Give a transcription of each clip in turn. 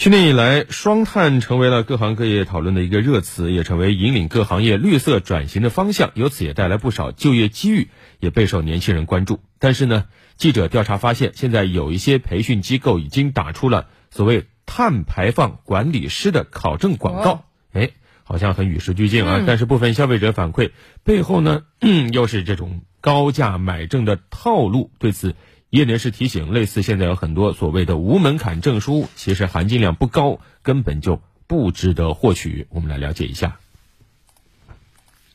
去年以来，双碳成为了各行各业讨论的一个热词，也成为引领各行业绿色转型的方向，由此也带来不少就业机遇，也备受年轻人关注。但是呢，记者调查发现，现在有一些培训机构已经打出了所谓碳排放管理师的考证广告，哎，好像很与时俱进啊。但是部分消费者反馈，背后呢，又是这种高价买证的套路。对此，业内人士提醒，类似现在有很多所谓的无门槛证书，其实含金量不高，根本就不值得获取。我们来了解一下。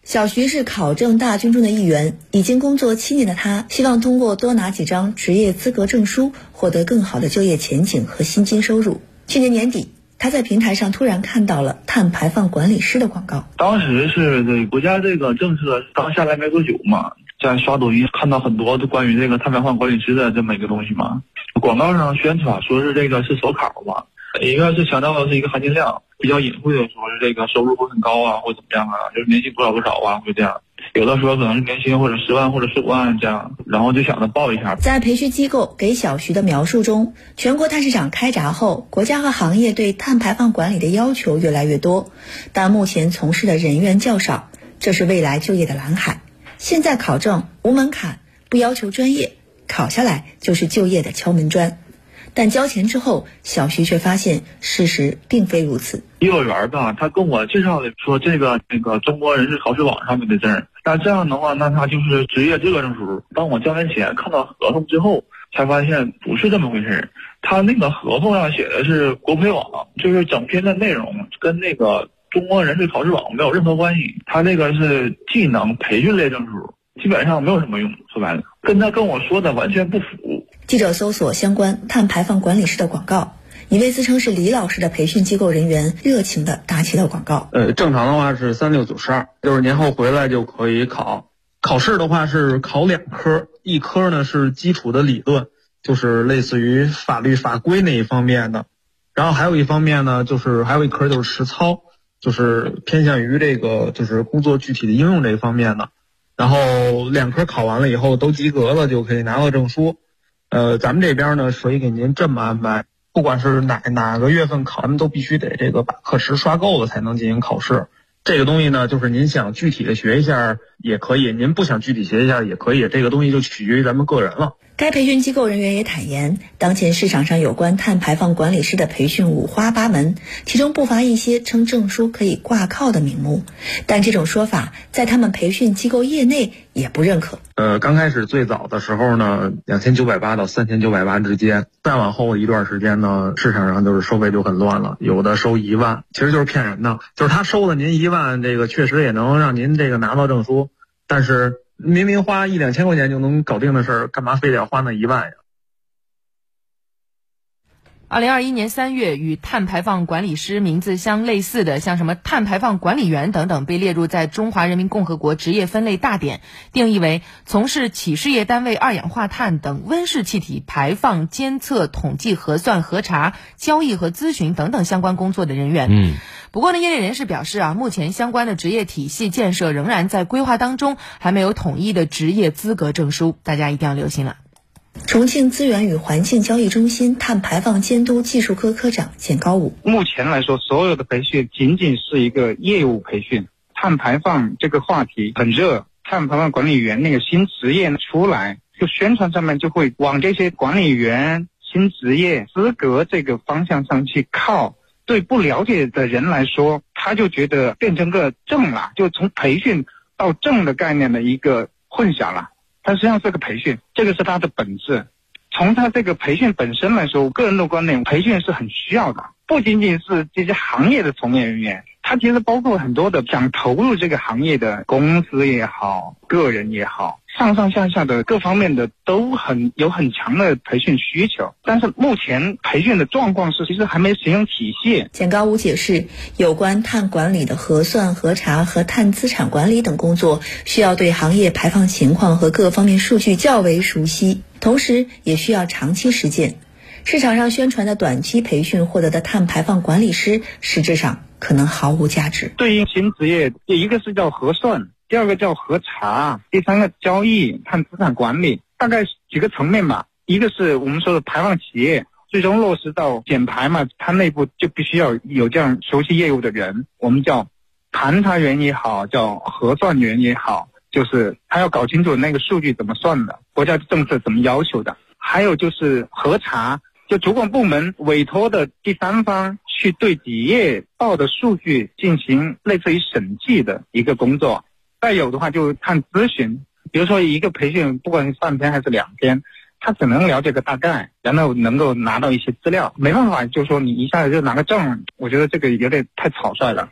小徐是考证大军中的一员，已经工作七年的他，希望通过多拿几张职业资格证书，获得更好的就业前景和薪金收入。去年年底，他在平台上突然看到了碳排放管理师的广告。当时是这国家这个政策刚下来没多久嘛。在刷抖音看到很多关于这个碳排放管理师的这么一个东西嘛，广告上宣传说是这个是手考嘛，一个是强调的是一个含金量，比较隐晦的说是这个收入会很高啊，或怎么样啊，就是年薪多少多少啊，会这样。有的时候可能是年薪或者十万或者十五万这样，然后就想着报一下。在培训机构给小徐的描述中，全国碳市场开闸后，国家和行业对碳排放管理的要求越来越多，但目前从事的人员较少，这是未来就业的蓝海。现在考证无门槛，不要求专业，考下来就是就业的敲门砖。但交钱之后，小徐却发现事实并非如此。幼儿园吧，他跟我介绍的说这个那个中国人事考试网上面的证，那这样的话，那他就是职业资格证书。当我交完钱看到合同之后，才发现不是这么回事。他那个合同上写的是国培网，就是整篇的内容跟那个。中国人对考试网没有任何关系，他这个是技能培训类证书，基本上没有什么用。说白了，跟他跟我说的完全不符。记者搜索相关碳排放管理师的广告，一位自称是李老师的培训机构人员热情地打起了广告。呃，正常的话是三六九十二，就是年后回来就可以考。考试的话是考两科，一科呢是基础的理论，就是类似于法律法规那一方面的，然后还有一方面呢，就是还有一科就是实操。就是偏向于这个，就是工作具体的应用这一方面的，然后两科考完了以后都及格了，就可以拿到证书。呃，咱们这边呢，所以给您这么安排，不管是哪哪个月份考，咱们都必须得这个把课时刷够了才能进行考试。这个东西呢，就是您想具体的学一下也可以，您不想具体学一下也可以，这个东西就取决于咱们个人了。该培训机构人员也坦言，当前市场上有关碳排放管理师的培训五花八门，其中不乏一些称证书可以挂靠的名目，但这种说法在他们培训机构业内也不认可。呃，刚开始最早的时候呢，两千九百八到三千九百八之间，再往后一段时间呢，市场上就是收费就很乱了，有的收一万，其实就是骗人的，就是他收了您一万，这个确实也能让您这个拿到证书，但是。明明花一两千块钱就能搞定的事儿，干嘛非得要花那一万呀？二零二一年三月，与碳排放管理师名字相类似的，像什么碳排放管理员等等，被列入在《中华人民共和国职业分类大典》，定义为从事企事业单位二氧化碳等温室气体排放监测、统计、核算、核查、交易和咨询等等相关工作的人员。嗯。不过呢，业内人士表示啊，目前相关的职业体系建设仍然在规划当中，还没有统一的职业资格证书，大家一定要留心了。重庆资源与环境交易中心碳排放监督技术科科长简高武：目前来说，所有的培训仅仅是一个业务培训，碳排放这个话题很热，碳排放管理员那个新职业出来，就宣传上面就会往这些管理员新职业资格这个方向上去靠。对不了解的人来说，他就觉得变成个证了，就从培训到证的概念的一个混淆了。它实际上是个培训，这个是它的本质。从它这个培训本身来说，我个人的观点，培训是很需要的，不仅仅是这些行业的从业人员。它其实包括很多的想投入这个行业的公司也好，个人也好，上上下下的各方面的都很有很强的培训需求。但是目前培训的状况是，其实还没形成体系。简高武解释，有关碳管理的核算、核查和碳资产管理等工作，需要对行业排放情况和各方面数据较为熟悉，同时也需要长期实践。市场上宣传的短期培训获得的碳排放管理师，实质上可能毫无价值。对于新职业，一个是叫核算，第二个叫核查，第三个交易、看资产管理，大概几个层面吧。一个是我们说的排放企业，最终落实到减排嘛，它内部就必须要有这样熟悉业务的人，我们叫盘查员也好，叫核算员也好，就是他要搞清楚那个数据怎么算的，国家政策怎么要求的，还有就是核查，就主管部门委托的第三方去对企业报的数据进行类似于审计的一个工作。再有的话就看咨询，比如说一个培训，不管是三天还是两天。他只能了解个大概，然后能够拿到一些资料，没办法，就说你一下子就拿个证，我觉得这个有点太草率了。